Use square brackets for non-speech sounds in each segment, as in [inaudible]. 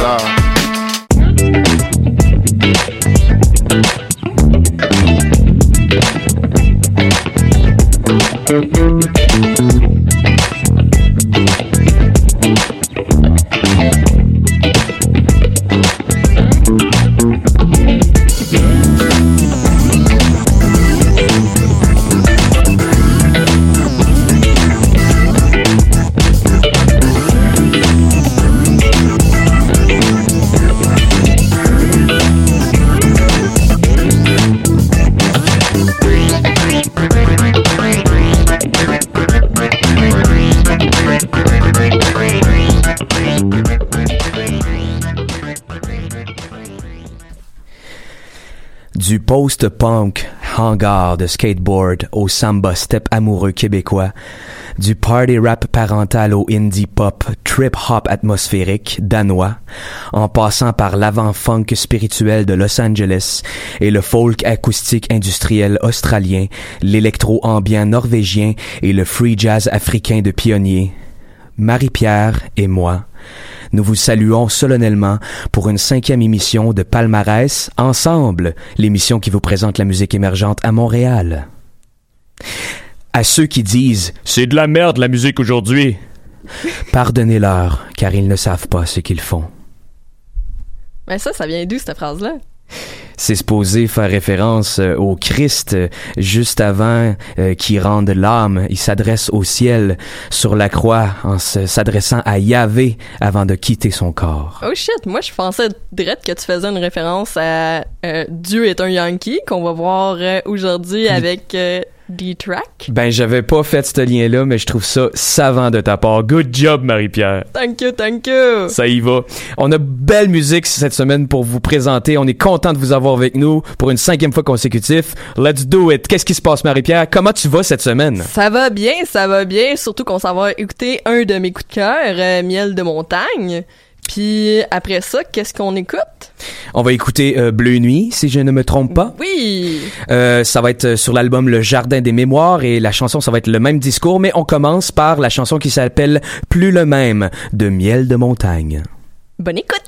ça. Post-punk hangar de skateboard au samba step amoureux québécois, du party rap parental au indie pop trip hop atmosphérique danois, en passant par l'avant-funk spirituel de Los Angeles et le folk acoustique industriel australien, l'électro-ambient norvégien et le free jazz africain de pionnier, Marie-Pierre et moi, nous vous saluons solennellement pour une cinquième émission de Palmarès Ensemble, l'émission qui vous présente la musique émergente à Montréal. À ceux qui disent C'est de la merde la musique aujourd'hui, [laughs] pardonnez-leur, car ils ne savent pas ce qu'ils font. Mais ça, ça vient d'où cette phrase-là? C'est supposé faire référence euh, au Christ euh, juste avant euh, qu'il rende l'âme. Il s'adresse au ciel sur la croix en s'adressant à Yahvé avant de quitter son corps. Oh shit, moi je pensais direct que tu faisais une référence à euh, Dieu est un Yankee qu'on va voir aujourd'hui avec euh, D-Track. Ben, j'avais pas fait ce lien-là, mais je trouve ça savant de ta part. Good job, Marie-Pierre. Thank you, thank you. Ça y va. On a belle musique cette semaine pour vous présenter. On est content de vous avoir avec nous pour une cinquième fois consécutive. Let's do it. Qu'est-ce qui se passe, Marie-Pierre? Comment tu vas cette semaine? Ça va bien, ça va bien, surtout qu'on s'en va écouter un de mes coups de cœur, euh, Miel de montagne. Puis après ça, qu'est-ce qu'on écoute? On va écouter euh, Bleu Nuit, si je ne me trompe pas. Oui! Euh, ça va être euh, sur l'album Le Jardin des Mémoires et la chanson, ça va être le même discours, mais on commence par la chanson qui s'appelle Plus le même de Miel de Montagne. Bonne écoute!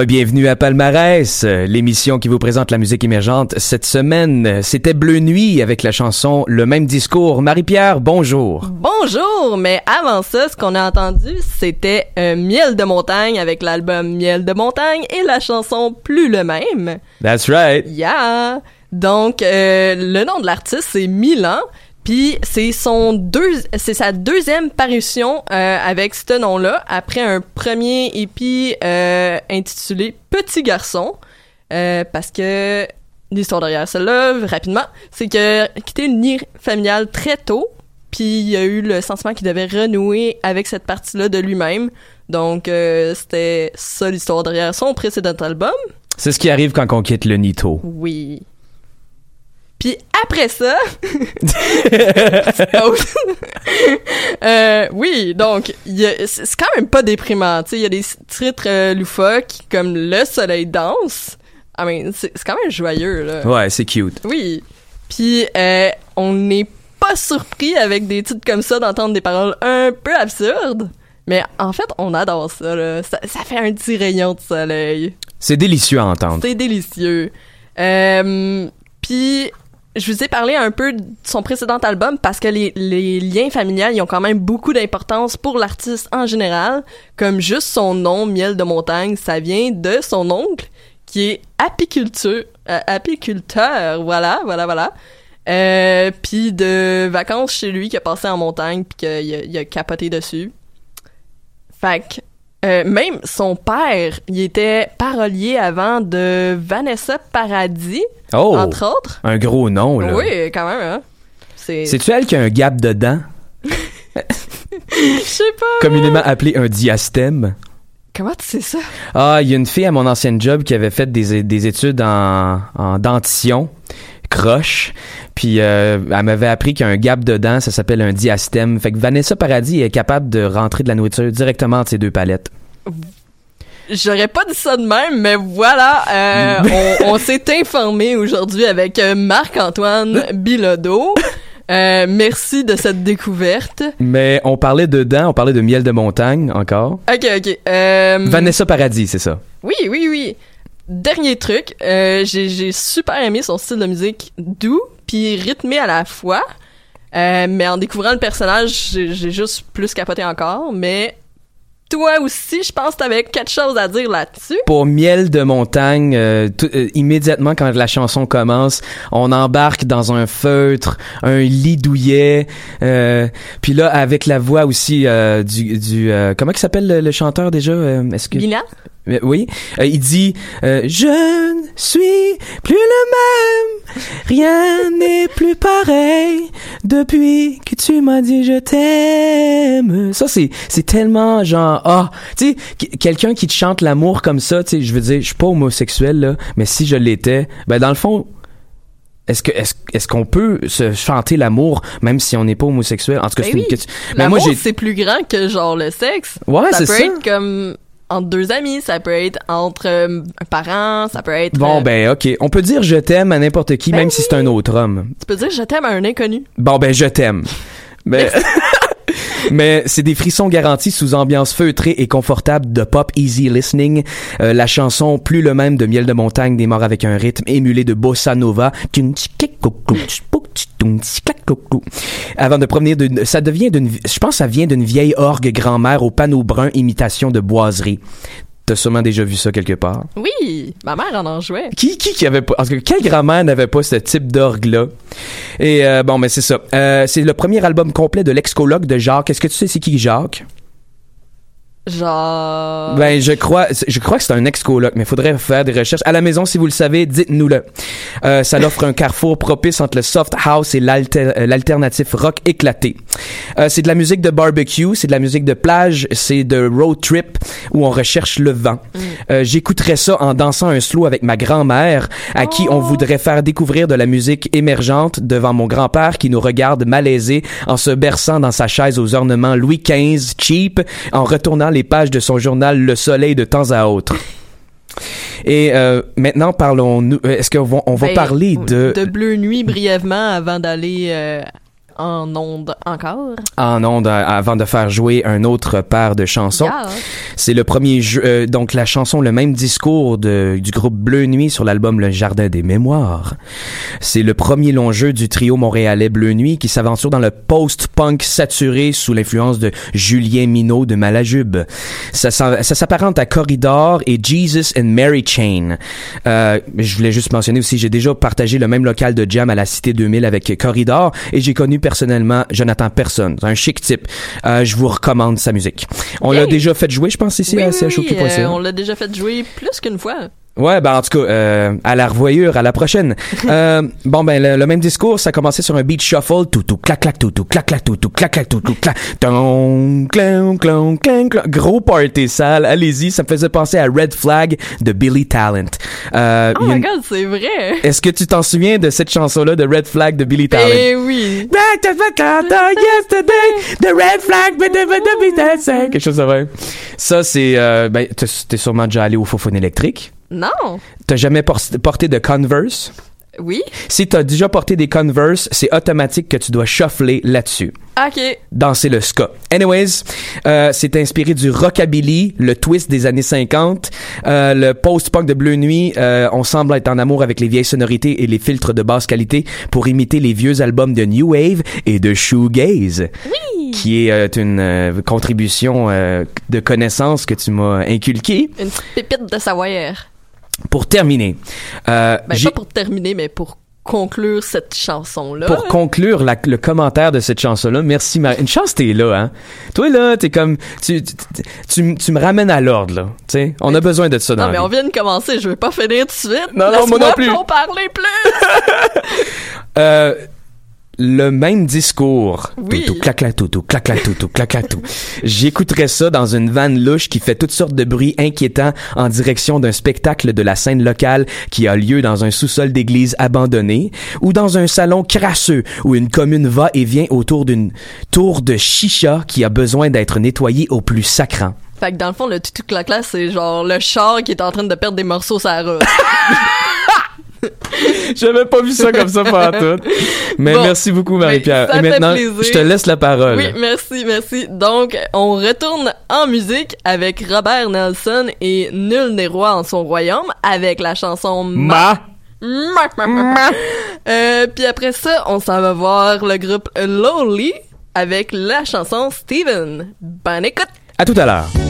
Rebienvenue à Palmarès, euh, l'émission qui vous présente la musique émergente. Cette semaine, c'était Bleu Nuit avec la chanson Le même discours. Marie-Pierre, bonjour. Bonjour, mais avant ça, ce qu'on a entendu, c'était euh, Miel de montagne avec l'album Miel de montagne et la chanson Plus le même. That's right. Yeah. Donc, euh, le nom de l'artiste, c'est Milan. Puis c'est son deux, c'est sa deuxième parution euh, avec ce nom-là après un premier épi euh, intitulé Petit garçon, euh, parce que l'histoire derrière celle-là, rapidement, c'est que quitté une nid familiale très tôt, puis il y a eu le sentiment qu'il devait renouer avec cette partie-là de lui-même. Donc c'était ça l'histoire derrière son précédent album. C'est ce qui arrive quand on quitte le Nito. Oui. Puis après ça, [laughs] [laughs] euh, oui, donc c'est quand même pas déprimant. Tu sais, il y a des titres euh, loufoques comme Le Soleil danse. I mean, c'est c'est quand même joyeux là. Ouais, c'est cute. Oui. Puis euh, on n'est pas surpris avec des titres comme ça d'entendre des paroles un peu absurdes. Mais en fait, on adore ça, là. Ça, ça fait un petit rayon de soleil. C'est délicieux à entendre. C'est délicieux. Euh, Puis, je vous ai parlé un peu de son précédent album parce que les, liens familiales ils ont quand même beaucoup d'importance pour l'artiste en général. Comme juste son nom, Miel de montagne, ça vient de son oncle qui est apiculteur. euh, apiculteur, voilà, voilà, voilà. Euh, puis de vacances chez lui qui a passé en montagne puis qu'il a, a capoté dessus. Fait que, euh, même son père, il était parolier avant de Vanessa Paradis, Oh, entre autres. un gros nom, là. Oui, quand même, hein. C'est... C'est-tu elle qui a un gap dedans, [laughs] Je sais pas. communément appelé un diastème? Comment tu sais ça? Ah, il y a une fille à mon ancienne job qui avait fait des, des études en, en dentition, croche, puis euh, elle m'avait appris qu'il y a un gap dedans, ça s'appelle un diastème. Fait que Vanessa Paradis est capable de rentrer de la nourriture directement entre ses deux palettes. J'aurais pas dit ça de même, mais voilà, euh, on, on s'est informé aujourd'hui avec euh, Marc-Antoine [laughs] Bilodeau. Euh, merci de cette découverte. Mais on parlait de dents, on parlait de miel de montagne encore. Ok, ok. Euh, Vanessa Paradis, c'est ça. Oui, oui, oui. Dernier truc, euh, j'ai j'ai super aimé son style de musique doux puis rythmé à la fois. Euh, mais en découvrant le personnage, j'ai juste plus capoté encore. Mais toi aussi, je pense que t'avais quelque chose à dire là-dessus. Pour miel de montagne, euh, tout- euh, immédiatement quand la chanson commence, on embarque dans un feutre, un lit douillet, euh, puis là avec la voix aussi euh, du, du euh, comment il s'appelle le, le chanteur déjà euh, Est-ce que? Oui, Euh, il dit euh, je ne suis plus le même, rien n'est plus pareil depuis que tu m'as dit je t'aime. Ça c'est c'est tellement genre ah, tu sais qu- quelqu'un qui te chante l'amour comme ça, tu sais, je veux dire, je suis pas homosexuel là, mais si je l'étais, ben dans le fond est-ce que est-ce est-ce qu'on peut se chanter l'amour même si on n'est pas homosexuel? En tout cas, Ben c'est une question- Mais L'amour, moi j'ai c'est plus grand que genre le sexe. Ouais, ça c'est peut ça. être comme entre deux amis, ça peut être entre euh, un parent, ça peut être... Bon euh, ben OK, on peut dire je t'aime à n'importe qui Ben même si c'est un autre homme. Tu peux dire je t'aime à un inconnu. Bon ben je t'aime. Mais [laughs] mais c'est des frissons garantis sous ambiance feutrée et confortable de pop easy listening. Euh, la chanson plus le même de Miel de montagne démarre avec un rythme émulé de bossa nova. Avant de provenir d'une ça devient d'une je pense que ça vient d'une vieille orgue grand-mère au panneau brun imitation de boiserie. T'as sûrement déjà vu ça quelque part? Oui, ma mère en en jouait. Qui, qui, qui avait pas, que quelle grand-mère n'avait pas ce type d'orgue-là? Et, euh, bon, mais c'est ça. Euh, c'est le premier album complet de l'ex-coloc de Jacques. Est-ce que tu sais c'est qui Jacques? Genre... Ben, je crois, je crois que c'est un ex-coloc, mais il faudrait faire des recherches. À la maison, si vous le savez, dites-nous-le. Euh, ça l'offre un carrefour propice entre le soft house et euh, l'alternatif rock éclaté. Euh, c'est de la musique de barbecue, c'est de la musique de plage, c'est de road trip où on recherche le vent. Euh, J'écouterais ça en dansant un slow avec ma grand-mère, à qui on voudrait faire découvrir de la musique émergente devant mon grand-père qui nous regarde malaisé en se berçant dans sa chaise aux ornements Louis XV cheap, en retournant les pages de son journal Le Soleil de temps à autre. Et euh, maintenant, parlons-nous. euh, Est-ce qu'on va, on va Ben, parler de. De Bleu Nuit brièvement avant d'aller euh, en ondes encore? En ondes avant de faire jouer un autre paire de chansons. Yeah. C'est le premier jeu, euh, donc la chanson Le même discours de, du groupe Bleu Nuit sur l'album Le Jardin des Mémoires. C'est le premier long jeu du trio montréalais Bleu Nuit qui s'aventure dans le post-punk saturé sous l'influence de Julien Minot de Malajube. Ça s'apparente à Corridor et Jesus and Mary Chain. Euh, je voulais juste mentionner aussi, j'ai déjà partagé le même local de jam à la Cité 2000 avec Corridor et j'ai connu personnellement Jonathan Personne, un chic type. Euh, je vous recommande sa musique. On l'a déjà fait jouer, je pense, ici Oui, à oui, oui, CHOQ.ca. euh, on l'a déjà fait jouer plus qu'une fois. Ouais, ben en tout cas, euh, à la revoyure, à la prochaine. [laughs] euh, bon ben le, le même discours, ça commençait sur un beat shuffle, tout tout clac clac tout tout clac clac tout tout clac clac tout tout clac, ton clon clon clon clon, gros party sale. Allez-y, ça me faisait penser à Red Flag de Billy Talent. Euh, Oh my une- god, c'est vrai! Est-ce que tu t'en souviens de cette chanson-là de Red Flag de Billy Talent? Eh oui! Back to the counter yesterday, the red flag, but the, but but the, say. quelque chose de vrai. Ça, c'est, euh, ben, t'es sûrement déjà allé au Fofone électrique. Non! T'as jamais por- porté de Converse? Oui? Si t'as déjà porté des Converse, c'est automatique que tu dois shuffler là-dessus. Ok. Danser le ska. Anyways, euh, c'est inspiré du rockabilly, le twist des années 50, euh, le post-punk de Bleu Nuit. euh, on semble être en amour avec les vieilles sonorités et les filtres de basse qualité pour imiter les vieux albums de New Wave et de Shoegaze. Oui! Qui est une contribution de connaissances que tu m'as inculquée. Une petite pépite de Savoyère. Pour terminer, euh, Ben, pas pour terminer, mais pour conclure cette chanson-là. Pour conclure la- le commentaire de cette chanson-là, merci Marie. Une chance t'es là, hein. Toi là, t'es comme, tu, tu, tu, tu me ramènes à l'ordre là. Tu sais, on a besoin de ça dans Non, mais on vie. vient de commencer, je vais pas finir tout de suite. Non, non, moi non plus. parler plus! [laughs] [laughs] Euh, le même discours. Oui. Tout, tout, clac, clac, tout, tout, clac, clac, tout, tout, clac, clac, tout. J'écouterais ça dans une vanne louche qui fait toutes sortes de bruits inquiétants en direction d'un spectacle de la scène locale qui a lieu dans un sous-sol d'église abandonné ou dans un salon crasseux où une commune va et vient autour d'une tour de chicha qui a besoin d'être nettoyée au plus sacrant. Fait que dans le fond, le tutu clac clac, c'est genre le char qui est en train de perdre des morceaux sur la route. [laughs] [laughs] J'avais pas vu ça comme ça pendant tout. Mais Bon. merci beaucoup Marie-Pierre. Mais ça Et maintenant, je te laisse la parole. Oui, merci, merci. Donc, on retourne en musique avec Robert Nelson et Nul n'est roi en son royaume avec la chanson Ma. Ma. Ma. Euh, puis après ça, on s'en va voir le groupe Lowly avec la chanson Steven. Bonne écoute! À tout à l'heure.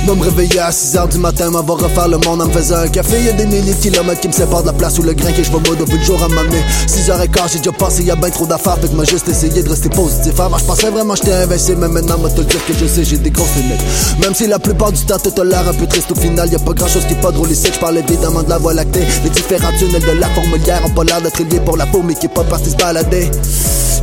Moi me réveiller à 6h du matin, va refaire le monde en me faisant un café. Y'a des milliers de kilomètres qui me séparent de la place où le grain que je vais mode depuis le jour à m'amener. 6h15, j'ai déjà passé, y'a ben trop d'affaires, fait que moi juste essayé de rester positif. Avant, je pensais vraiment j'étais invincible, mais maintenant, moi te dire que je sais, j'ai des grosses limites. Même si la plupart du temps, tout l'air un peu triste, au final, y a pas grand chose qui est pas drôle ici. Je parle évidemment de la voie lactée. Les différents tunnels de la fourmilière ont pas l'air d'être liés pour la peau, mais qui est pas parti se balader.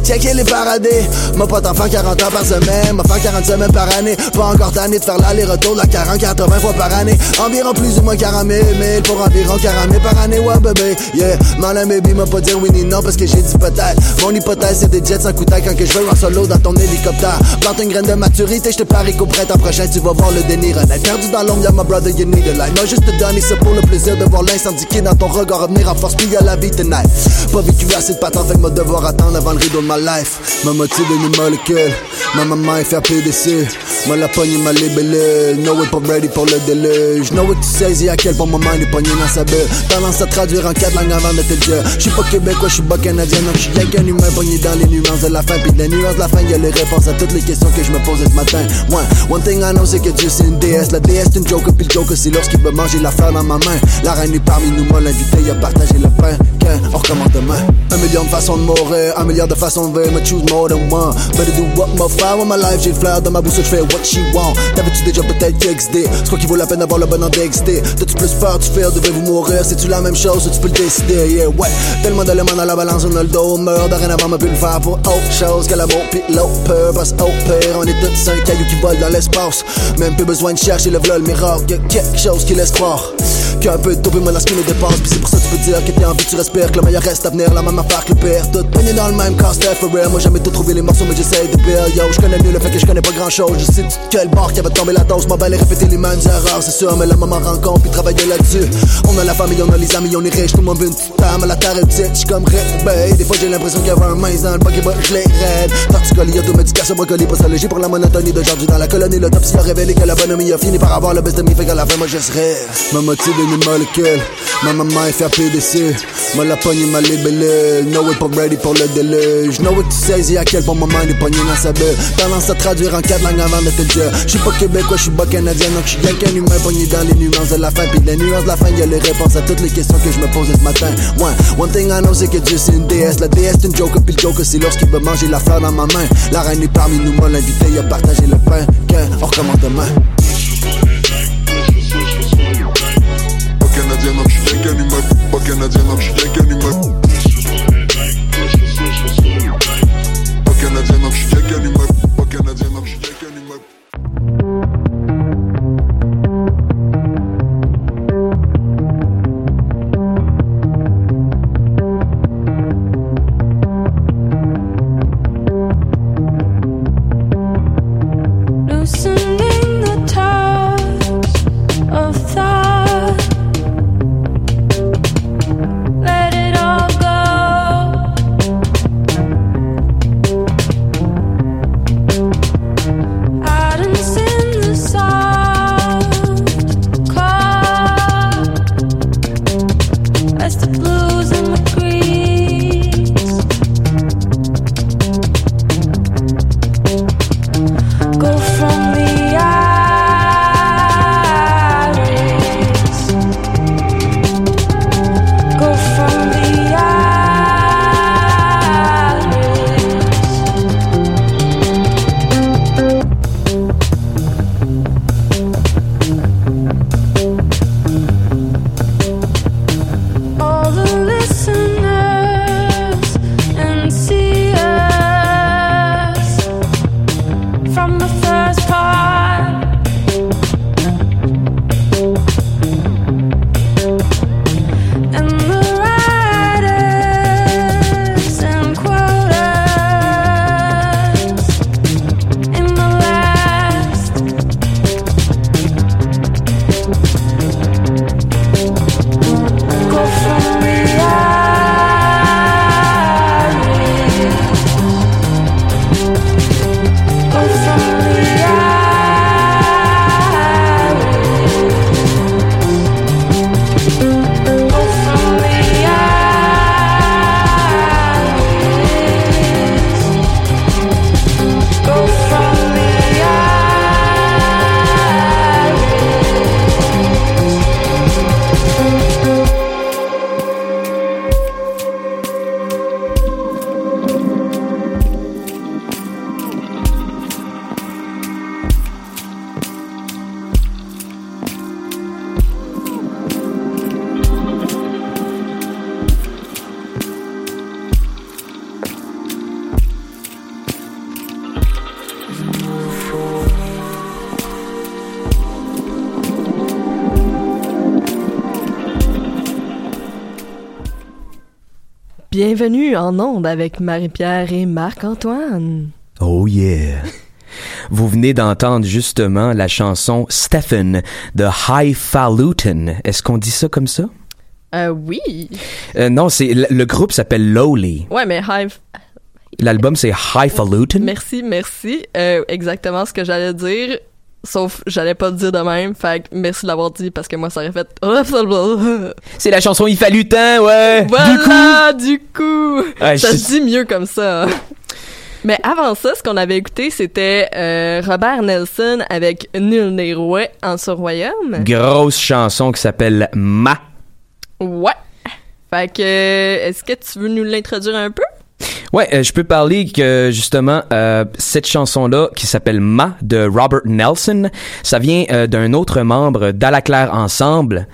Tiens qu'elle est paradée M'a pas t'en faire 40 ans par semaine M'a faire 40 semaines par année Pas encore tanné de faire l'aller-retour 40 80 fois par année. Environ plus ou moins 40 000 000 Pour environ 40 000 par année. Ouais bébé Yeah. Mal baby m'a pas dire oui ni non Parce que j'ai dit peut-être. Mon hypothèse c'est des jets sans couteau Quand que je veux en solo dans ton hélicoptère. Plante une graine de maturité Je te parie qu'au printemps prochain Tu vas voir le déni renaître. Perdu dans l'ombre y'a ma brother you need a light. Moi juste te donner ça pour le plaisir De voir l'incendie qui dans ton regard Revenir en force puis y'a la vie tonight. Pas vécu assez de patente Fait que devoir attendre avant le rideau de ma life. Ma moitié de mes molécules Ma maman est fait PDC Moi la pogne ma libellule way pas ready pour le déluge. No way que tu saisis à quel ma mind est pognée dans sa bulle. Tendance à traduire en quatre langues avant de te dire J'suis pas québécois, j'suis pas canadien Donc j'suis rien qu'un humain pogné dans les nuances de la fin. Puis de les nuances de la fin y'a les réponses à toutes les questions que je me posais ce matin. Ouais, one thing I know c'est que Dieu c'est une déesse. La déesse c'est une joker puis le joker c'est lorsqu'il veut manger la fleur dans ma main. La reine est parmi nous, moi l'invité a partagé le pain. Qu'un, on recommence demain. Un million de façons de mourir, un milliard de façons on veut me choose more than one. Better do what my fire. With my life, j'ai le flair dans ma bouche, je fais what she want. T'avais-tu déjà peut-être XD? C'est quoi qui vaut la peine d'avoir le bon endexté? T'as-tu plus peur, tu fais, devez-vous mourir? C'est-tu la même chose? Tu peux le décider? Yeah, ouais. Tellement d'éléments dans la balance, on a le dos, meurt. Dorénavant, m'a pu le faire pour autre chose que l'amour pis l'autre. Parce au pire, on est tous cinq cailloux qui volent dans l'espace. Même plus besoin de chercher le vlog, le miracle. Y'a quelque chose qui laisse croire. Qu'un peu de dopé, ce qui nous dépasse. Pis c'est pour ça que tu peux dire que t'es en vie, tu respires. Que le meilleur reste à venir, la affaire que le pire. Tout baigné dans le même cast for real. Moi, jamais tout trouvé les morceaux, mais j'essaye de pire. Yo, je connais mieux le fait que je connais pas grand chose. Je sais quel bar qui avait tombé la dose. M'a et répéter les mêmes erreurs, c'est sûr. Mais la maman rencontre puis travailler là-dessus. On a la famille, on a les amis, on est riche. Tout le monde veut une petite à la terre est petite. J'suis comme réveil. Des fois, j'ai l'impression qu'il y avait un mince dans le bac et je les raide. Torticolis, automédication, brocoli, postologie pour la monotonie d'aujourd'hui dans la colonie. L'autopsie a révélé que la bonhomie a fini par avoir le best de. Fait qu'à la fin, moi, je serais. Ma motive une molécule. Ma maman est fait PDC. Moi, la pogne, m'a libellé. No it pas ready pour le déluge. Know what tu saisis à quel point ma main est pognée dans sa bulle. Tendance à traduire en quatre langues avant de te dire. J'suis pas québécois, j'suis pas canadien, donc j'suis bien qu'un humain pogné dans les nuances de la fin. Puis les nuances de la fin, y'a les réponses à toutes les questions que je me posais ce matin. Ouais, one thing I know, c'est que Dieu c'est une déesse. La déesse c'est une joke, puis le joke c'est lorsqu'il veut manger la fleur dans ma main. La reine est parmi nous, moi l'invité, a partagé le pain. Qu'un, on recommence demain. Donc j'suis rien qu'un humain. Pas canadien, donc j'suis rien qu'un humain. Pas canadien, Bienvenue en onde avec Marie-Pierre et Marc-Antoine. Oh yeah. [laughs] Vous venez d'entendre justement la chanson Stephen de Highfalutin. Est-ce qu'on dit ça comme ça? Euh, oui. Euh, non, c'est le groupe s'appelle Lowly. Ouais, mais Hive. L'album c'est Highfalutin. Merci, merci. Euh, exactement ce que j'allais dire. Sauf, j'allais pas le dire de même. Fait que merci de l'avoir dit parce que moi, ça aurait fait. C'est la chanson Highfalutin, ouais. Voilà, du coup. Ouais, ça je- se dit mieux comme ça. Mais avant ça, ce qu'on avait écouté, c'était euh, Robert Nelson avec Nul n'est en ce royaume. Grosse chanson qui s'appelle Ma. Ouais. Fait que, euh, est-ce que tu veux nous l'introduire un peu? Ouais, euh, je peux parler que justement euh, cette chanson-là qui s'appelle Ma de Robert Nelson, ça vient euh, d'un autre membre d'Alaclaire Ensemble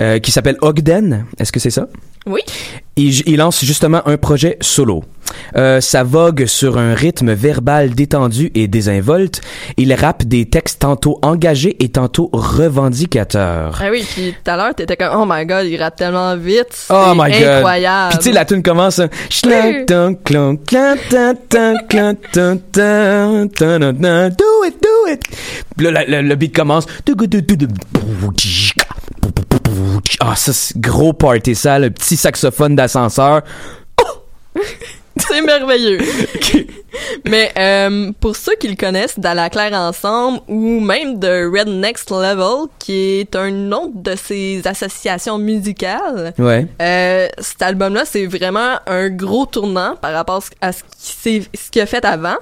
euh, qui s'appelle Ogden. Est-ce que c'est ça? Oui. Il, il lance justement un projet solo. Euh, ça vogue sur un rythme verbal détendu et désinvolte. Il rappe des textes tantôt engagés et tantôt revendicateurs. Ah oui, puis tout à l'heure, t'étais comme, oh my god, il rappe tellement vite. C'est Oh my god. incroyable. Puis tu sais, la tune commence. hein, Do it, do it. La- la- le beat commence. Ah, ça, c'est gros party, ça, le petit saxophone d'ascenseur. [laughs] C'est merveilleux. [laughs] Mais euh, pour ceux qui le connaissent d'À Claire Ensemble ou même de Red Next Level, qui est un autre de ses associations musicales, Ouais. euh, cet album-là, c'est vraiment un gros tournant par rapport à ce qui s'est- ce qu'il a fait avant.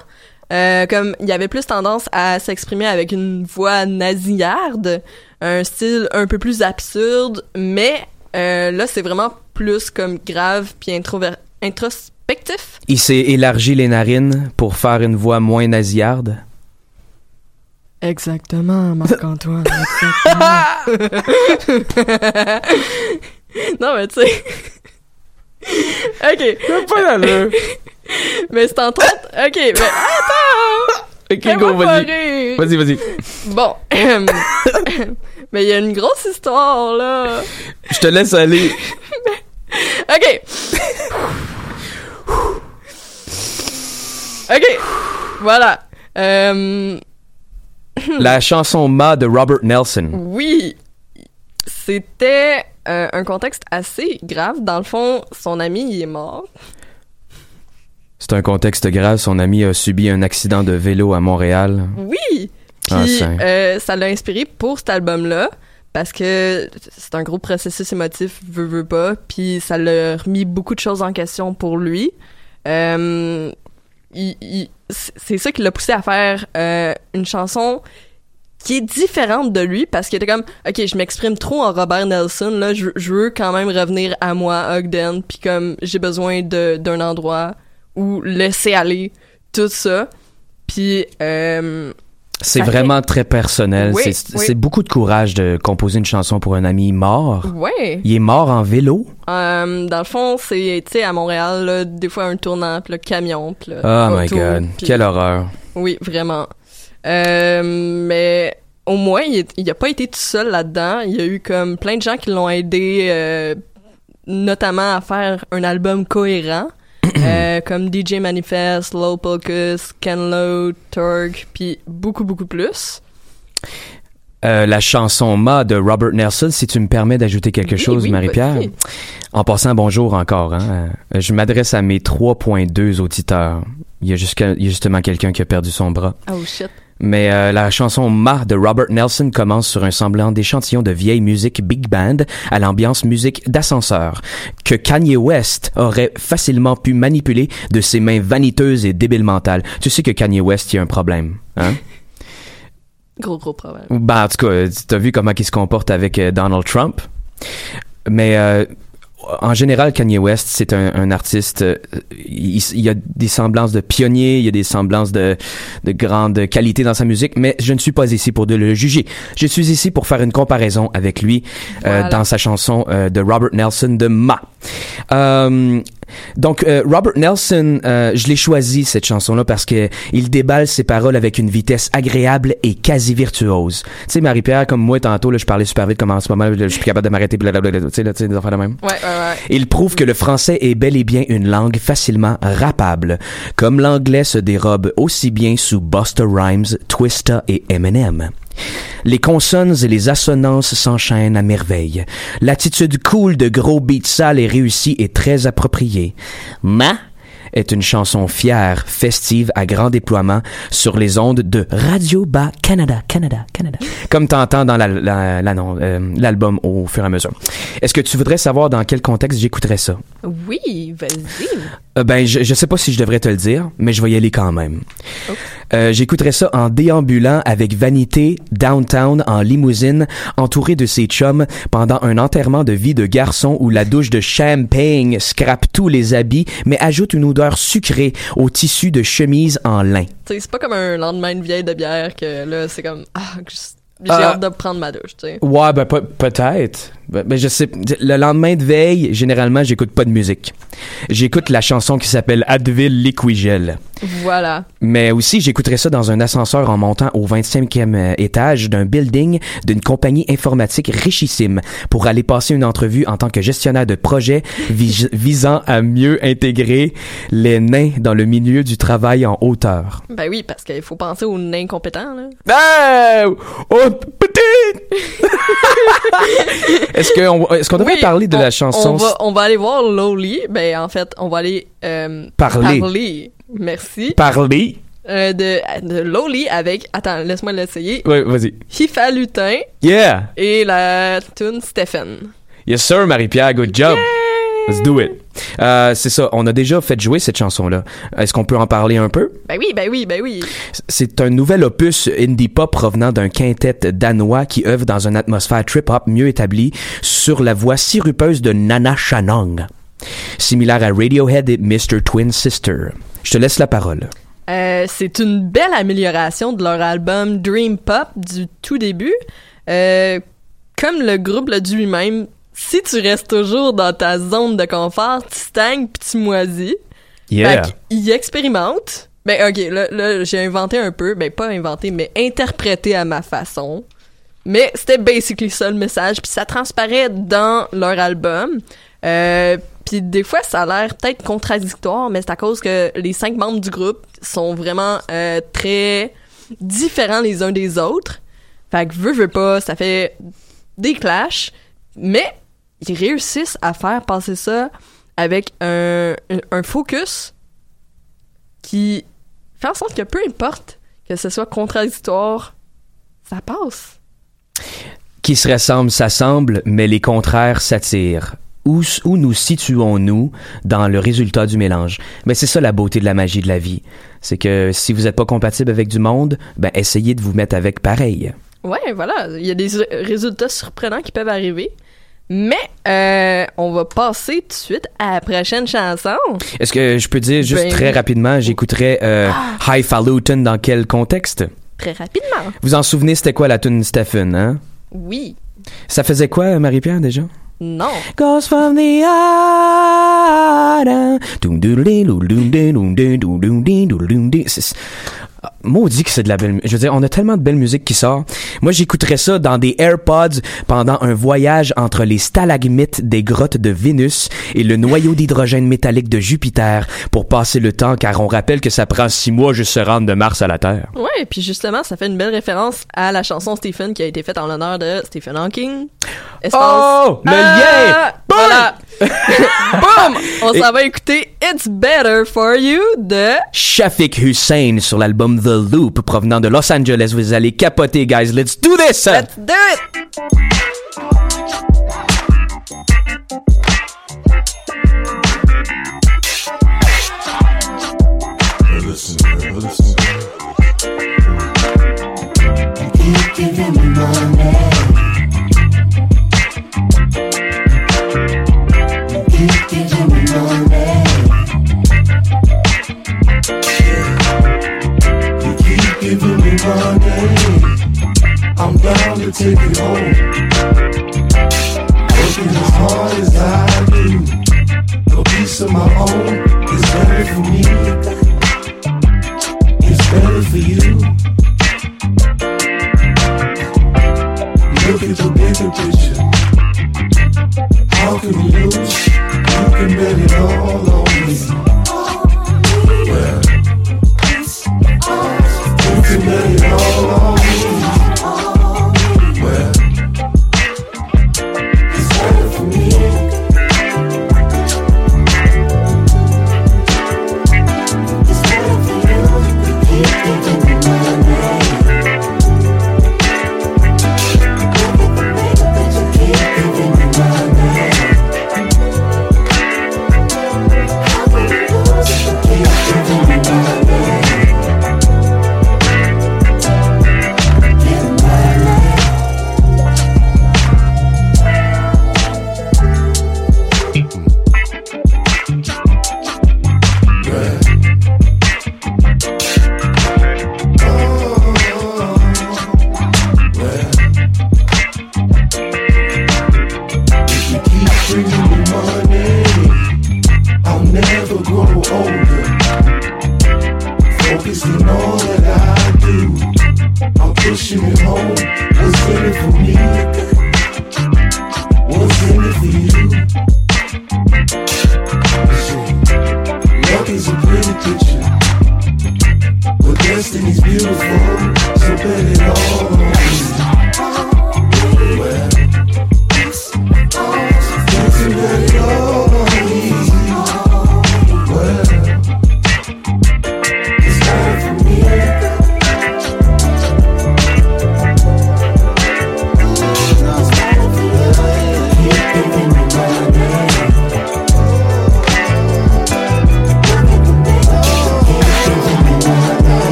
Euh, comme il y avait plus tendance à s'exprimer avec une voix nasillarde, un style un peu plus absurde, mais euh, là c'est vraiment plus comme grave puis introver- introspectif. Il s'est élargi les narines pour faire une voix moins nasillarde? Exactement, Marc-Antoine, [laughs] exactement. non, mais tu sais. [laughs] ok. pas d'allure. [laughs] [laughs] mais c'est entre autres. Ok, mais attends! [laughs] Ok, go, vas-y. Vas-y, vas-y. Bon. [laughs] mais il y a une grosse histoire, là. Je te laisse aller. Ok. ok. Voilà. Euh, La chanson Ma de Robert Nelson. Oui, c'était euh, un contexte assez grave. Dans le fond, son ami, il est mort. C'est un contexte grave. Son ami a subi un accident de vélo à Montréal. Oui! Ah, Puis c'est- euh, ça l'a inspiré pour cet album-là. Parce que c'est un gros processus émotif, veut, veut pas. Puis ça l'a remis beaucoup de choses en question pour lui. Euh, c'est ça qui l'a poussé à faire euh, une chanson qui est différente de lui parce qu'il était comme ok je m'exprime trop en Robert Nelson là je, je veux quand même revenir à moi Ogden puis comme j'ai besoin de d'un endroit où laisser aller tout ça puis euh, C'est fait- vraiment très personnel. Oui, c'est oui. beaucoup de courage de composer une chanson pour un ami mort. ouais Il est mort en vélo. Euh, dans le fond c'est tu sais à Montréal là, des fois un tournant puis le camion puis le Oh my auto, god, puis- quelle horreur. Oui, vraiment. Euh, mais au moins, il, est- il a pas été tout seul là-dedans. Il y a eu comme plein de gens qui l'ont aidé, euh, notamment à faire un album cohérent. [clears throat] euh, comme DJ Manifest, Low Pocus, Ken Lo, Turk, puis beaucoup, beaucoup plus. Euh, la chanson Ma de Robert Nelson, si tu me permets d'ajouter quelque Oui, chose, oui, Marie-Pierre. En passant, bonjour encore. Hein. Euh, Je m'adresse à mes 3.2 auditeurs. Il y a, jusqu'à- il y a justement quelqu'un qui a perdu son bras. Oh shit. Mais euh, la chanson Ma de Robert Nelson commence sur un semblant d'échantillon de vieille musique big band à l'ambiance musique d'ascenseur que Kanye West aurait facilement pu manipuler de ses mains vaniteuses et débiles mentales. Tu sais que Kanye West, y a un problème, hein? [laughs] Gros, gros problème. Ben, en tout cas, tu as vu comment il se comporte avec euh, Donald Trump. Mais euh, en général, Kanye West, c'est un, un artiste. euh, il, il y a des semblances de pionnier, il y a des semblances de, de grande qualité dans sa musique, mais je ne suis pas ici pour de le juger. Je suis ici pour faire une comparaison avec lui euh, Voilà. dans sa chanson euh, de Robert Nelson de Ma. Donc euh, Robert Nelson, euh, je l'ai choisi cette chanson-là parce que il déballe ses paroles avec une vitesse agréable et quasi virtuose. Tu sais Marie-Pierre, comme moi tantôt, là, je parlais super vite, comme en ce moment, je suis plus capable de m'arrêter, blablabla, tu sais, là, tu sais, des affaires de même. Ouais, ouais, ouais. Il prouve que le français est bel et bien une langue facilement rappable, comme l'anglais se dérobe aussi bien sous Busta Rhymes, Twista et Eminem. Les consonnes et les assonances s'enchaînent à merveille. L'attitude cool de gros beats sales et réussie est très appropriée. Ma est une chanson fière, festive, à grand déploiement sur les ondes de Radio Bas Canada, Canada, Canada. Comme t'entends dans euh, l'album au fur et à mesure. Est-ce que tu voudrais savoir dans quel contexte j'écouterais ça? Oui, vas-y. Euh, ben, je, je sais pas si je devrais te le dire, mais je vais y aller quand même. Euh, J'écouterais ça en déambulant avec vanité, downtown, en limousine, entouré de ses chums, pendant un enterrement de vie de garçon où la douche de champagne scrape tous les habits, mais ajoute une odeur sucrée au tissu de chemise en lin. C'est pas comme un lendemain de vieille de bière que là, c'est comme, ah, j'ai Ah. hâte de prendre ma douche, tu sais. Ouais, ben pe- peut-être. Ben, ben, je sais. Le lendemain de veille, généralement, j'écoute pas de musique. J'écoute la chanson qui s'appelle Advil Liquigel. Voilà. Mais aussi, j'écouterais ça dans un ascenseur en montant au 25e euh, étage d'un building d'une compagnie informatique richissime pour aller passer une entrevue en tant que gestionnaire de projet vis- visant à mieux intégrer les nains dans le milieu du travail en hauteur. Ben oui, parce qu'il faut penser aux nains compétents, là. Ah! Oh, petit! Est-ce qu'on qu'on devrait Oui, parler de on- la chanson On va, on va aller voir Lowly. Ben, en fait, on va aller euh, Parler. parler. Merci. Parler? Euh, de, de Lowly avec. Attends, laisse-moi l'essayer. Oui, vas-y. Hifa Lutin Yeah! et la tune Stephen. Yes sir, Marie-Pierre, good job. Let's do it. Euh, c'est ça, on a déjà fait jouer cette chanson-là. Est-ce qu'on peut en parler un peu? Ben oui, ben oui, ben oui. C'est un nouvel opus indie pop provenant d'un quintet danois qui œuvre dans une atmosphère trip-hop mieux établie sur la voix sirupeuse de Nana Shanong. Similaire à Radiohead et Mr. Twin Sister. Je te laisse la parole. Euh, c'est une belle amélioration de leur album Dream Pop du tout début. Euh, comme le groupe l'a dit lui-même, si tu restes toujours dans ta zone de confort, tu stagnes pis tu moisis. Yeah. Fait qu'il expérimente. Ben ok, là, là j'ai inventé un peu, ben pas inventé, mais interprété à ma façon. Mais c'était basically ça le message, puis ça transparaît dans leur album. Euh, puis des fois, ça a l'air peut-être contradictoire, mais c'est à cause que les cinq membres du groupe sont vraiment euh, très différents les uns des autres. Fait que veux, veux pas, ça fait des clashs, mais ils réussissent à faire passer ça avec un, un, focus qui fait en sorte que peu importe que ce soit contradictoire, ça passe. Qui se ressemble s'assemble, mais les contraires s'attirent. Où, où nous situons-nous dans le résultat du mélange? Mais c'est ça la beauté de la magie de la vie. C'est que si vous n'êtes pas compatible avec du monde, ben essayez de vous mettre avec pareil. Ouais, voilà, il y a des ré- résultats surprenants qui peuvent arriver. Mais euh, on va passer tout de suite à la prochaine chanson. Est-ce que je peux dire juste Ben très rapidement, j'écouterais euh, Highfalutin dans quel contexte? Très rapidement. Vous en souvenez, c'était quoi la tune Stephen, hein? Oui. Ça faisait quoi, Marie-Pierre, déjà? Non. Goes from the autumn. Ah, Maudit que c'est de la belle Je veux dire, on a tellement de belle musique qui sort. Moi, j'écouterais ça dans des AirPods pendant un voyage entre les stalagmites des grottes de Vénus et le noyau d'hydrogène métallique de Jupiter pour passer le temps, car on rappelle que ça prend six mois juste se rendre de Mars à la Terre. Ouais, puis justement, ça fait une belle référence à la chanson Stephen qui a été faite en l'honneur de Stephen Hawking. Espace- Oh! Le Ah! lien! Voilà! [laughs] Boum! On s'en va écouter It's Better For You de... Shafiq Hussein sur l'album The Loop provenant de Los Angeles. Vous allez capoter, guys. Let's do this! Let's do it! Listen, listen. You keep giving me money. Look at the bigger picture. How can we lose? You can bet it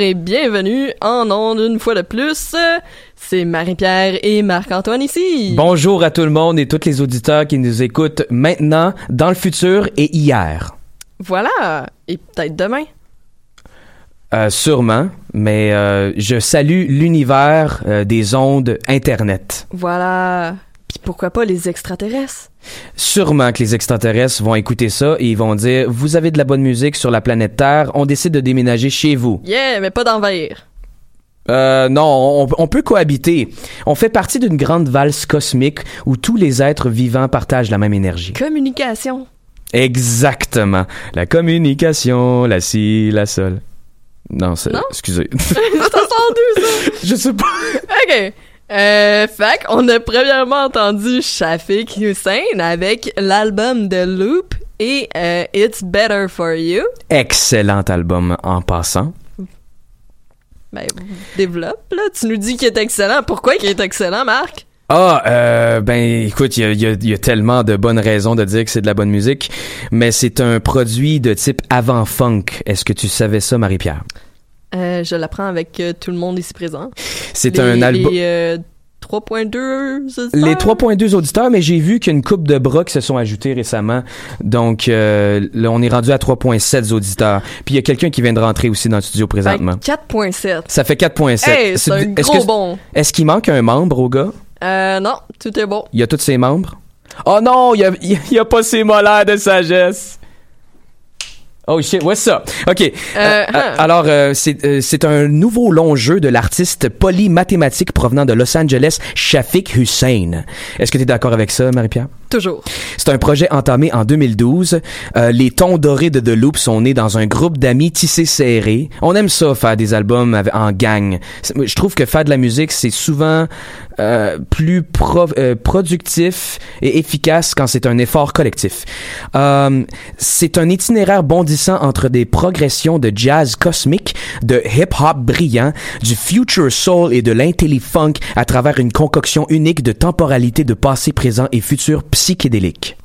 et bienvenue en ondes une fois de plus. C'est Marie-Pierre et Marc-Antoine ici. Bonjour à tout le monde et tous les auditeurs qui nous écoutent maintenant, dans le futur et hier. Voilà. Et peut-être demain. Euh, sûrement, mais euh, je salue l'univers euh, des ondes Internet. Voilà. Puis pourquoi pas les extraterrestres? Sûrement que les extraterrestres vont écouter ça et ils vont dire Vous avez de la bonne musique sur la planète Terre, on décide de déménager chez vous. Yeah, mais pas d'envahir. Euh, non, on, on peut cohabiter. On fait partie d'une grande valse cosmique où tous les êtres vivants partagent la même énergie. Communication. Exactement. La communication, la si, la sol. Non, c'est. Non? Excusez. [laughs] ça? [laughs] Je sais pas. OK. Euh, fait on a premièrement entendu Shafik Hussein avec l'album de Loop et euh, It's Better For You. Excellent album en passant. Ben, développe, là. Tu nous dis qu'il est excellent. Pourquoi qu'il est excellent, Marc? Ah, euh, ben écoute, il y a, y a- y a tellement de bonnes raisons de dire que c'est de la bonne musique, mais c'est un produit de type avant-funk. Est-ce que tu savais ça, Marie-Pierre? Euh, je l'apprends avec euh, tout le monde ici présent. C'est un album... Les euh, 3.2 auditeurs? Les 3.2 auditeurs, mais j'ai vu qu'il y a une coupe de bras qui se sont ajoutés récemment. Donc euh, là, on est rendu à 3.7 auditeurs. Puis il y a quelqu'un qui vient de rentrer aussi dans le studio présentement. Fait 4.7. Ça fait 4.7. Hey, c'est un gros que- bon. Est-ce qu'il manque un membre au gars? Euh, non, tout est bon. Il y a tous ses membres? Oh non, il y a, il y a pas ses molaires de sagesse. Oh shit, what's up? OK. Euh, Euh, alors, euh, c'est euh, c'est un nouveau long jeu de l'artiste polymathématique provenant de Los Angeles, Shafik Hussein. Est-ce que tu es d'accord avec ça, Marie-Pierre? Toujours. C'est un projet entamé en 2012. Euh, les tons dorés de The Loop sont nés dans un groupe d'amis tissés serrés. On aime ça, faire des albums en gang. Je trouve que faire de la musique, c'est souvent euh, plus pro- euh, productif et efficace quand c'est un effort collectif. Euh, c'est un itinéraire bondissant entre des progressions de jazz cosmique, de hip-hop brillant, du future soul et de l'intelli-funk à travers une concoction unique de temporalité de passé, présent et futur psychédélique.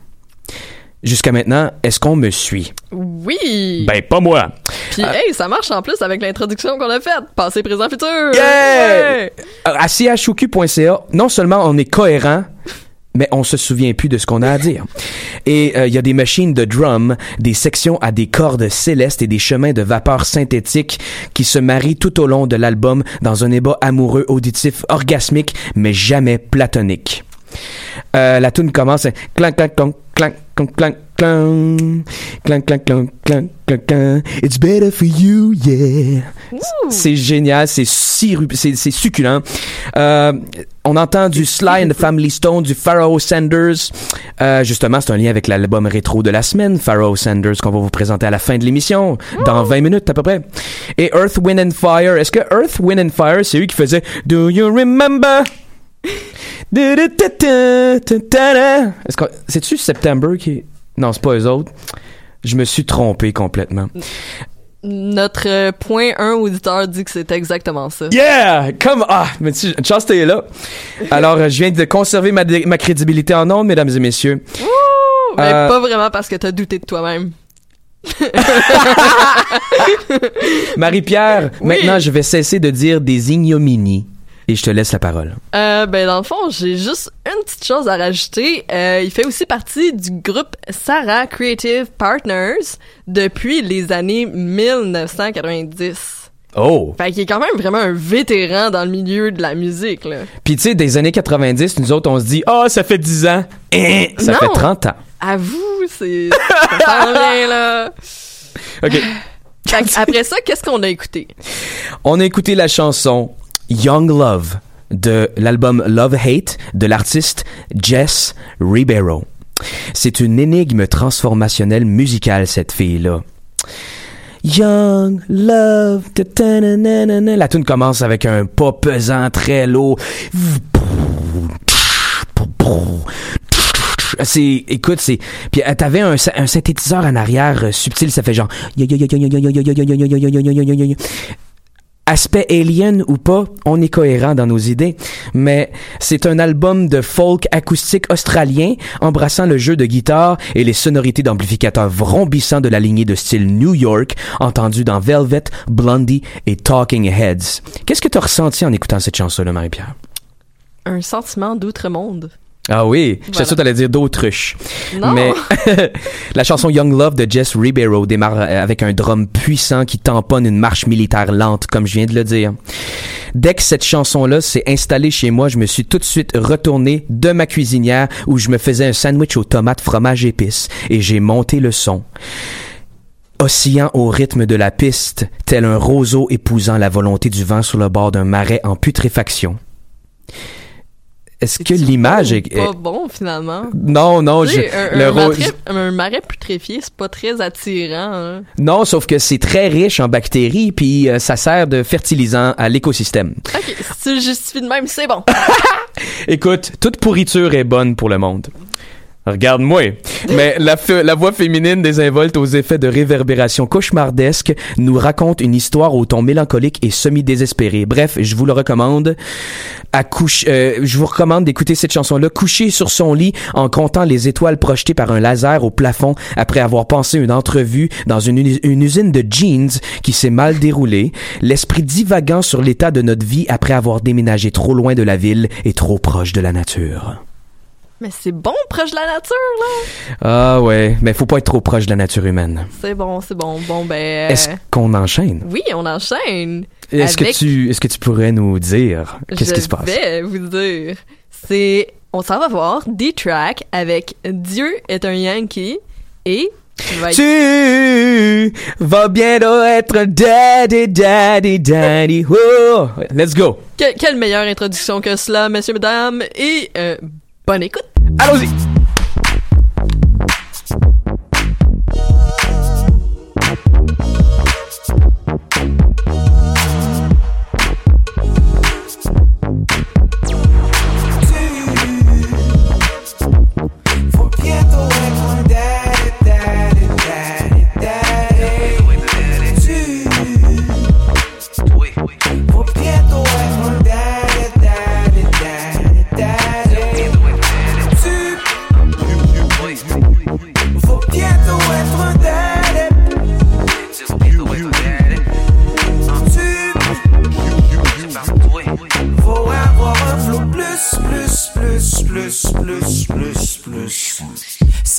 Jusqu'à maintenant, est-ce qu'on me suit? Oui! Ben, pas moi. Puis, hey, ça marche en plus avec l'introduction qu'on a faite. Passé, présent, futur! Yeah! À chouq.ca, non seulement on est cohérent, mais on se souvient plus de ce qu'on a à dire. Et euh, il y a des machines de drum, des sections à des cordes célestes et des chemins de vapeur synthétique qui se marient tout au long de l'album dans un ébat amoureux, auditif, orgasmique, mais jamais platonique. Euh, la tune commence clank clank clank clank clank clank clank clank clank clank clank clank clank It's better for you, yeah. C'est génial, c'est si c'est c'est succulent. Euh, on entend du Sly and the Family Stone, du Pharaoh Sanders. Euh, justement, c'est un lien avec l'album rétro de la semaine, Pharaoh Sanders, qu'on va vous présenter à la fin de l'émission, dans 20 minutes à peu près. Et Earth, Wind and Fire. Est-ce que Earth, Wind and Fire, c'est eux qui faisaient Do you remember? Est-ce que c'est-tu September qui Non, c'est pas eux autres. Je me suis trompé complètement. Notre point 1 auditeur dit que c'est exactement ça. Yeah! Comme ah, mais tu chance t'es là. Alors, je viens de conserver ma, crédibilité en ondes, mesdames et messieurs. Mais pas vraiment parce que t'as douté de toi-même. Marie-Pierre, maintenant je vais cesser de dire des ignominies et je te laisse la parole. Euh, ben dans le fond, j'ai juste une petite chose à rajouter. Euh, il fait aussi partie du groupe Sarah Creative Partners depuis les années 1990. Oh! Fait qu'il est quand même vraiment un vétéran dans le milieu de la musique, là. Puis tu sais, des années 90, nous autres, on se dit « Ah, ça fait 10 ans! Eh, Ça Non. fait 30 ans. À vous, c'est... Ça vient, là. [laughs] » [sighs] OK. Fait après ça, qu'est-ce qu'on a écouté? On a écouté la chanson Young Love de l'album Love Hate de l'artiste Jess Ribeiro. C'est une énigme transformationnelle musicale, cette fille-là. Young Love. La tune commence avec un pas pesant très lourd. C'est, écoute, c'est, puis euh, t'avais un, un synthétiseur en arrière euh, subtil, ça fait genre, Aspect alien ou pas, on est cohérent dans nos idées, mais c'est un album de folk acoustique australien embrassant le jeu de guitare et les sonorités d'amplificateurs vrombissants de la lignée de style New York entendus dans Velvet, Blondie et Talking Heads. Qu'est-ce que tu as ressenti en écoutant cette chanson-là, Marie-Pierre? Un sentiment d'outre-monde. Ah oui, je Voilà. sûr que t'allais dire d'autruche. Mais [laughs] la chanson Young Love de Jess Ribeiro démarre euh, avec un drum puissant qui tamponne une marche militaire lente, comme je viens de le dire. Dès que cette chanson-là s'est installée chez moi, je me suis tout de suite retourné de ma cuisinière où je me faisais un sandwich aux tomates, fromage, épices et j'ai monté le son. Oscillant au rythme de la piste, tel un roseau épousant la volonté du vent sur le bord d'un marais en putréfaction. Est-ce que l'image est... Pas bon, finalement? Non, non, Tu sais, je, un, le un marais putréfié, c'est pas très attirant. hein. Non, sauf que c'est très riche en bactéries, puis euh, ça sert de fertilisant à l'écosystème. Ok, si tu le justifies de même, c'est bon. [laughs] Écoute, toute pourriture est bonne pour le monde. Regarde-moi. Mais la, voix féminine désinvolte aux effets de réverbération cauchemardesque nous raconte une histoire au ton mélancolique et semi-désespéré. Bref, je vous le recommande. Euh, je vous recommande d'écouter cette chanson-là couché sur son lit en comptant les étoiles projetées par un laser au plafond après avoir passé une entrevue dans une, une usine de jeans qui s'est mal déroulée. L'esprit divagant sur l'état de notre vie après avoir déménagé trop loin de la ville et trop proche de la nature. Mais c'est bon, proche de la nature, là. Ah ouais, mais faut pas être trop proche de la nature humaine. C'est bon, c'est bon. Bon, ben. Est-ce qu'on enchaîne? Oui, on enchaîne. Est-ce que avec- tu est-ce que tu pourrais nous dire qu'est-ce Je qui se passe? vais vous dire. C'est. On s'en va voir D-Track avec Dieu est un Yankee et. tu vas être- Tu vas bientôt être daddy, daddy, daddy. Oh, let's go. Que- quelle meilleure introduction que cela, messieurs, mesdames, et euh, bonne écoute. Allons-y.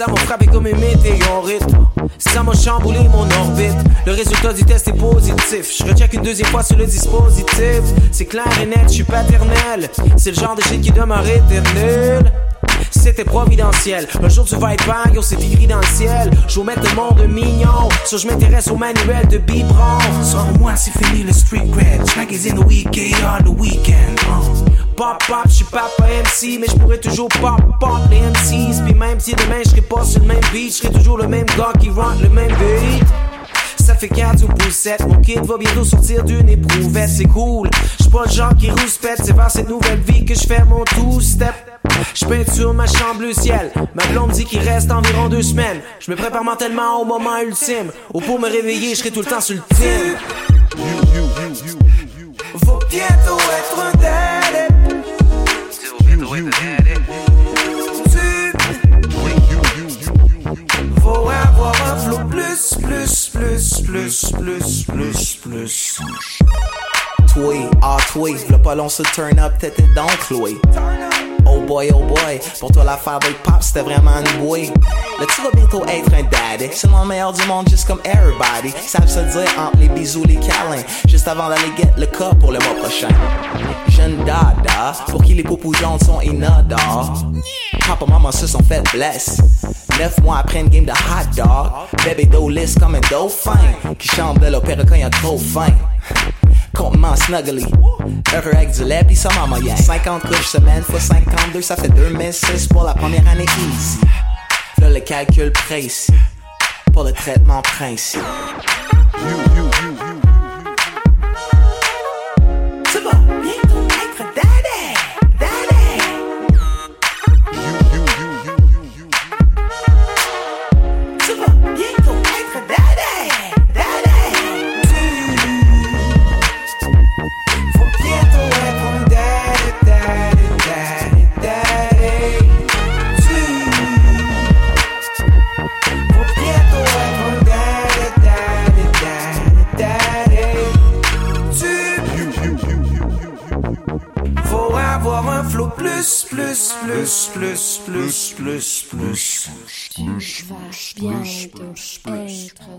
Ça m'a frappé comme une météorite. Ça m'a chamboulé mon orbite. Le résultat du test est positif. Je recheck une deuxième fois sur le dispositif. C'est clair et net, je suis paternel. C'est le genre de shit qui demeure éternel. C'était providentiel. Un jour tu vas être bang, yo, c'est écrit dans le ciel. Je vais mettre le monde mignon. So je m'intéresse au manuel de biberon. Sans moi, c'est fini le street cred. Track is in the week, on the weekend. Pop, pop, je suis papa MC, mais je pourrais toujours pop, pop les MCs. Puis même si demain je serai pas sur le même beat, je serai toujours le même gars qui rentre le même beat. Ça fait 4 ou poussette, mon kid va bientôt sortir d'une éprouvette, c'est cool. J'suis pas le genre qui rouspète, c'est vers cette nouvelle vie que je fais mon two-step. J'peins sur ma chambre le ciel, ma blonde dit qu'il reste environ deux semaines. Je me prépare mentalement au moment ultime, ou pour me réveiller, je serai tout le temps sur le team. Faut bientôt être un daddy. Tu- plus, plus, plus, plus. Toi, ah toi, v'là pas long sur turn up, t'étais donc Chloé. Oh boy, oh boy, pour toi l'affaire d'être pop, c'était vraiment une bouée. Là, tu vas bientôt être un daddy. C'est le meilleur du monde, juste comme everybody. Savent se dire entre les bisous, les câlins. Juste avant d'aller get le cas pour le mois prochain. Jeune dada, pour qui les poupous jaunes sont inodores. Papa, maman se sont fait blesse. Neuf mois après une game de hot dog. Bébé lisse comme un dauphin. Qui chante de l'opéra quand y a trop faim. Complètement snuggly. Heureux avec du lait pis ça m'en moyenne. 50 couches semaine fois 52, ça fait 2006 pour la première année easy. Là, le calcul précis. Pour le traitement principe. Plus, plus, plus, plus, plus, plus. Tu vas bientôt être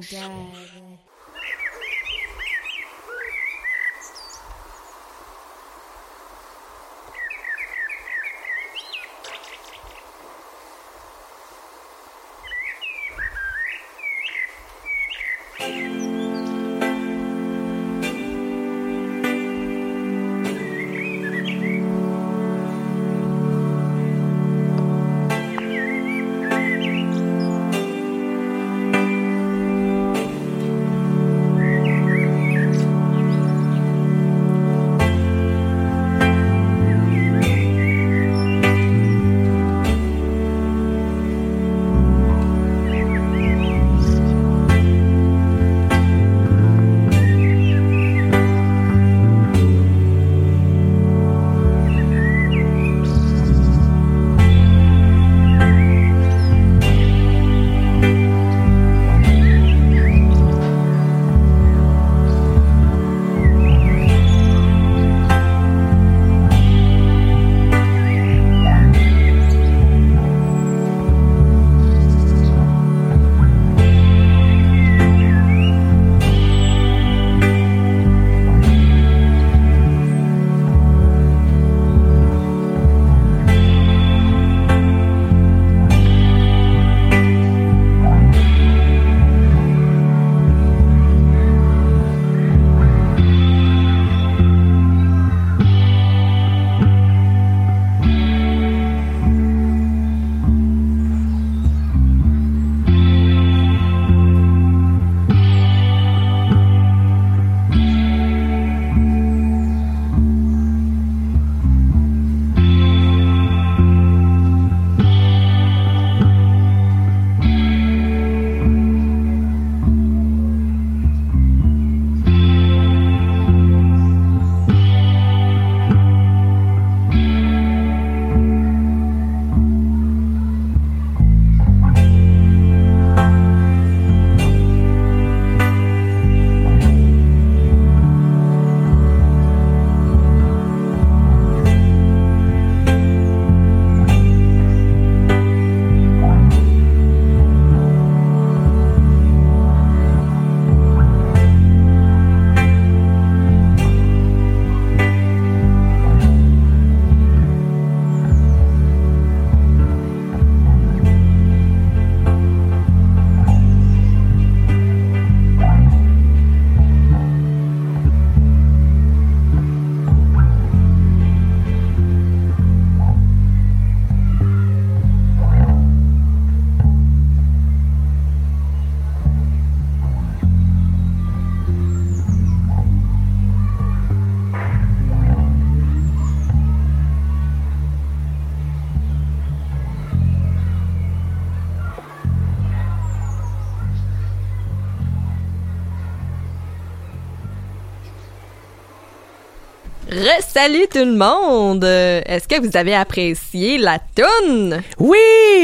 Salut tout le monde! Est-ce que vous avez apprécié la toune? Oui,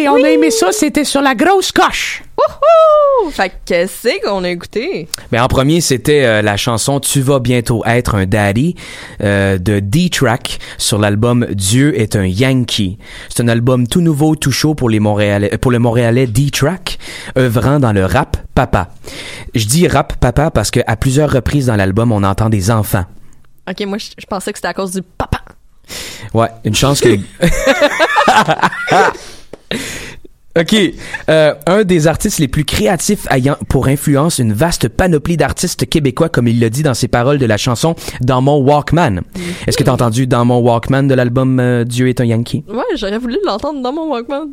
on a aimé ça, c'était sur la grosse coche. Wouhou! Fait que qu'est-ce qu'on a écouté? Mais en premier, c'était euh, la chanson Tu vas bientôt être un daddy euh, de D-Track sur l'album Dieu est un Yankee. C'est un album tout nouveau, tout chaud pour les Montréalais, euh, pour le Montréalais D-Track, œuvrant dans le rap papa. Je dis rap papa parce que à plusieurs reprises dans l'album, on entend des enfants. Ok, moi je je pensais que c'était à cause du papa. Ouais, une chance que. [laughs] OK. Euh, un des artistes les plus créatifs ayant pour influence une vaste panoplie d'artistes québécois, comme il le dit dans ses paroles de la chanson Dans mon Walkman. Est-ce que t'as entendu Dans mon Walkman de l'album euh, Dieu est un Yankee? Ouais, j'aurais voulu l'entendre dans mon Walkman.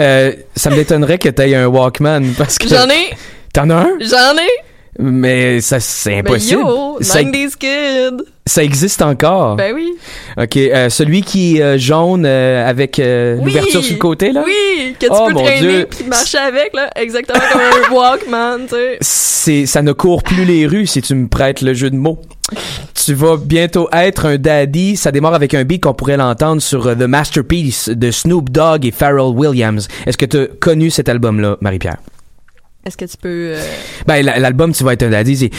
Euh, ça m'étonnerait que t'aies un Walkman parce que. J'en ai! T'en as un? J'en ai! Mais ça, c'est impossible. Ben yo, ça, 90s kid! ça existe encore. Ben oui. OK. euh, celui qui est euh, jaune euh, avec euh, Oui! l'ouverture sur le côté, là? Oui! Que tu Oh, peux mon traîner puis marcher avec, là. Exactement comme un [laughs] Walkman, tu sais. c'est ça ne court plus les rues si tu me prêtes le jeu de mots. Tu vas bientôt être un daddy. Ça démarre avec un beat qu'on pourrait l'entendre sur euh, The Masterpiece de Snoop Dogg et Pharrell Williams. Est-ce que tu as connu cet album-là, Marie-Pierre? Est-ce que tu peux... euh, Ben, l'album Tu vas être un daddy, c'est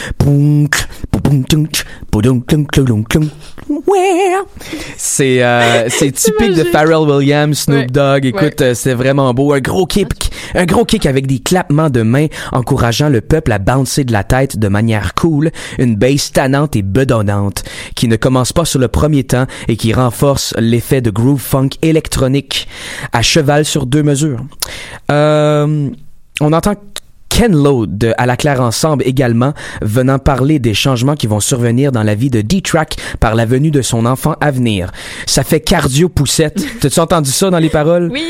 C'est euh, [laughs] typique de. Pharrell Williams, Snoop. Dogg. Écoute, Ouais. euh, c'est vraiment beau. Un gros kick, un gros kick avec des clappements de mains encourageant le peuple à bouncer de la tête de manière cool. Une bass tannante et bedonnante qui ne commence pas sur le premier temps et qui renforce l'effet de groove funk électronique à cheval sur deux mesures. Euh, on entend Ken Lo de À la Claire Ensemble également, venant parler des changements qui vont survenir dans la vie de D-Track par la venue de son enfant à venir. Ça fait cardio poussette. [laughs] T'as-tu entendu ça dans les paroles? Oui!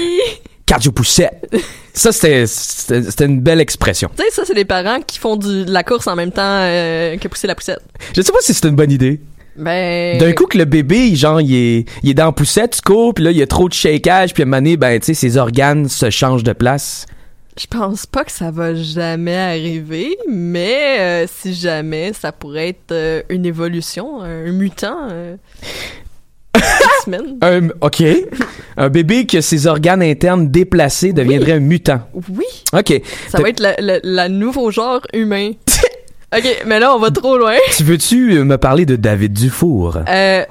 Cardio poussette. Ça, c'était, c'était c'était une belle expression. Tu sais, ça, c'est des parents qui font du, de la course en même temps euh, que pousser la poussette. Je sais pas si c'est une bonne idée. Ben. D'un coup que le bébé, genre, il est, il est dans la poussette, tu cours, puis là, il y a trop de shakeage, puis à un moment donné, ben, tu sais, ses organes se changent de place. Je pense pas que ça va jamais arriver, mais euh, si jamais, ça pourrait être euh, une évolution, un mutant. Euh. [laughs] Un, ok. un bébé que ses organes internes déplacés deviendrait un mutant. Oui, Ok. ça va être le, nouveau genre humain. [laughs] ok, mais là, on va trop loin. Tu veux-tu euh, me parler de David Dufour? Euh.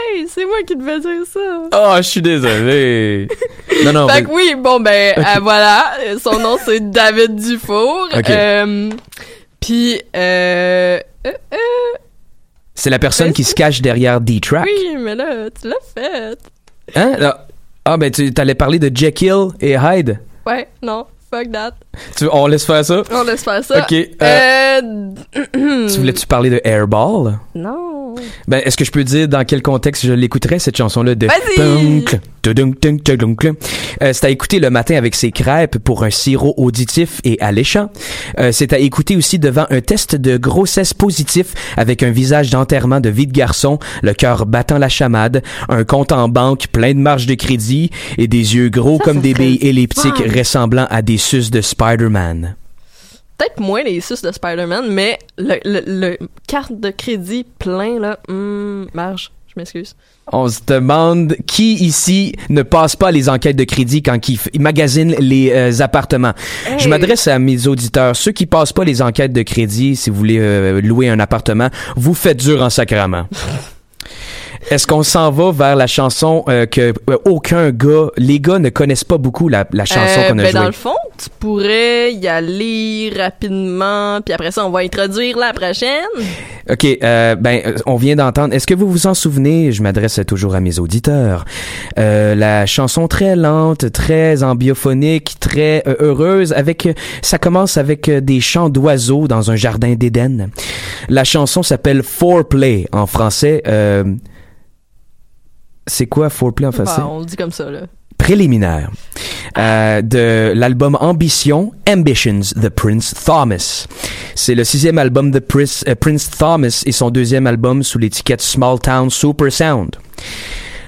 Hey, c'est moi qui devais dire ça. Oh, je suis désolé. [laughs] non, non. fait mais- que oui, bon ben [laughs] euh, voilà, son nom c'est David Dufour. Ok. Euh, Puis euh, euh, euh, C'est la personne qui se cache derrière D-Track? oui, mais là tu l'as fait. Hein? Ah, Ah, ben, tu allais parler de Jekyll et Hyde? Ouais, non, fuck that. Tu, on laisse faire ça? On laisse faire ça. Ok, euh, Euh, Tu voulais-tu parler de Airball? Non. Ben, est-ce que je peux dire dans quel contexte je l'écouterais, cette chanson-là de... Euh, c'est à écouter le matin avec ses crêpes pour un sirop auditif et alléchant. Euh, c'est à écouter aussi devant un test de grossesse positif avec un visage d'enterrement de vie de garçon, le cœur battant la chamade, un compte en banque plein de marge de crédit et des yeux gros Ça, comme ça des serait billes elliptiques ressemblant à des suces de Spider-Man. Peut-être moins les suces de Spider-Man, mais le, le, le carte de crédit plein là, hum, marge. Je m'excuse. On se demande qui ici ne passe pas les enquêtes de crédit quand il, magasine les euh, appartements. Je m'adresse à mes auditeurs. Ceux qui passent pas les enquêtes de crédit, si vous voulez euh, louer un appartement, vous faites dur en sacrament. [laughs] Est-ce qu'on s'en va vers la chanson euh, que euh, aucun gars, les gars ne connaissent pas beaucoup la, la chanson Euh, qu'on a ben, jouée? Dans le fond, tu pourrais y aller rapidement, puis après ça, on va introduire la prochaine. OK, euh, ben, euh, on vient d'entendre. Est-ce que vous vous en souvenez? Je m'adresse toujours à mes auditeurs. Euh, la chanson très lente, très ambiophonique, très heureuse. Avec, ça commence avec des chants d'oiseaux dans un jardin d'Éden. La chanson s'appelle Foreplay en français. Euh, c'est quoi Foreplay en français? Bah, on le dit comme ça, là. préliminaire euh, de l'album Ambition, Ambitions de Prince Thomas. C'est le sixième album de Prince, euh, Prince Thomas et son deuxième album sous l'étiquette Small Town Super Sound.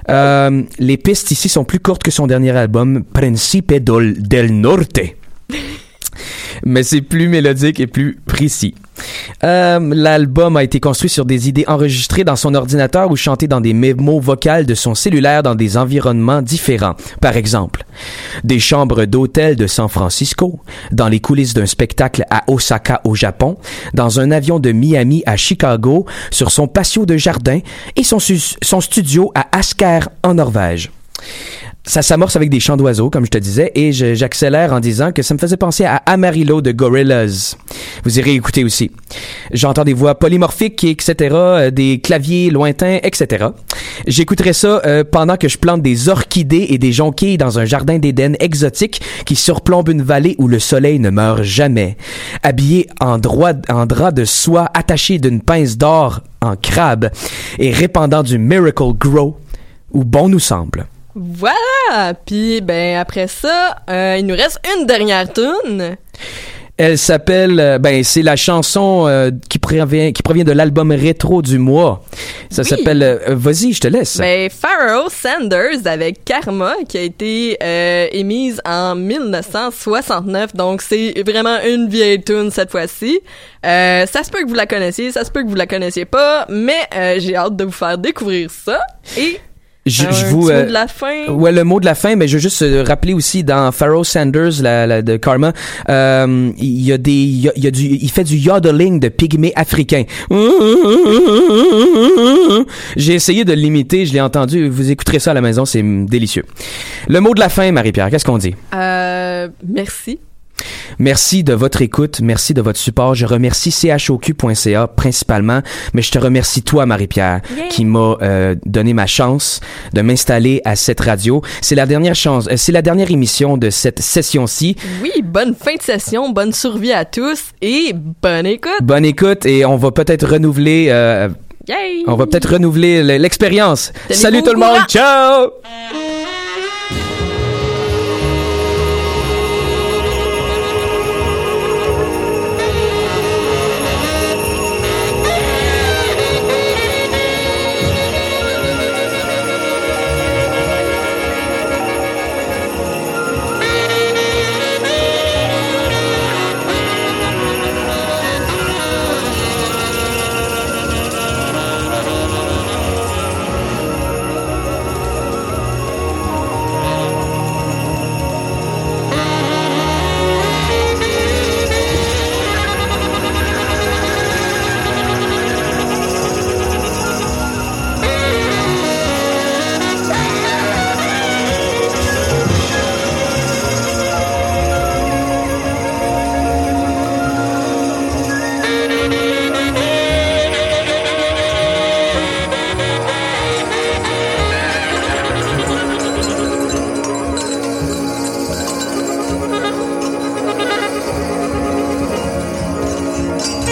Euh, les pistes ici sont plus courtes que son dernier album, Principe del, del Norte. [laughs] Mais c'est plus mélodique et plus précis. Euh, L'album a été construit sur des idées enregistrées dans son ordinateur ou chantées dans des mémos vocales de son cellulaire dans des environnements différents. Par exemple, des chambres d'hôtel de San Francisco, dans les coulisses d'un spectacle à Osaka au Japon, dans un avion de Miami à Chicago, sur son patio de jardin et son, son studio à Asker en Norvège ça s'amorce avec des chants d'oiseaux, comme je te disais, et j'accélère en disant que ça me faisait penser à Amarillo de Gorillaz. Vous irez écouter aussi. J'entends des voix polymorphiques, etc., euh, des claviers lointains, etc. J'écouterai ça euh, pendant que je plante des orchidées et des jonquilles dans un jardin d'Éden exotique qui surplombe une vallée où le soleil ne meurt jamais. Habillé en, en drap de soie attaché d'une pince d'or en crabe et répandant du Miracle Grow, où bon nous semble. Voilà! Puis, ben, après ça, euh, il nous reste une dernière tune. Elle s'appelle, euh, ben c'est la chanson euh, qui provient qui provient de l'album rétro du mois. Ça Oui. s'appelle, euh, vas-y, je te laisse. Ben, Pharaoh Sanders avec Karma qui a été émise en 1969. Donc, c'est vraiment une vieille tune cette fois-ci. Ça se peut que vous la connaissiez, ça se peut que vous la connaissiez pas, mais j'ai hâte de vous faire découvrir ça. Et Je, Un je vous petit mot euh, de la fin. Ouais, le mot de la fin, mais je veux juste euh, rappeler aussi dans Pharaoh Sanders la, la- de Karma, euh, il y a des il y a, il y a du il fait du yodeling de pygmée africain. J'ai essayé de l'imiter, je l'ai entendu, vous écouterez ça à la maison, c'est délicieux. Le mot de la fin Marie-Pierre, qu'est-ce qu'on dit? Euh, merci. Merci de votre écoute, merci de votre support. Je remercie choq.ca principalement, mais je te remercie toi, Marie-Pierre, Yeah. qui m'a euh, donné ma chance de m'installer à cette radio. C'est la dernière chance, euh, c'est la dernière émission de cette session-ci. Oui, bonne fin de session, bonne survie à tous et bonne écoute. Bonne écoute et on va peut-être renouveler, euh, on va peut-être renouveler l'expérience. Salut tout le monde, ciao.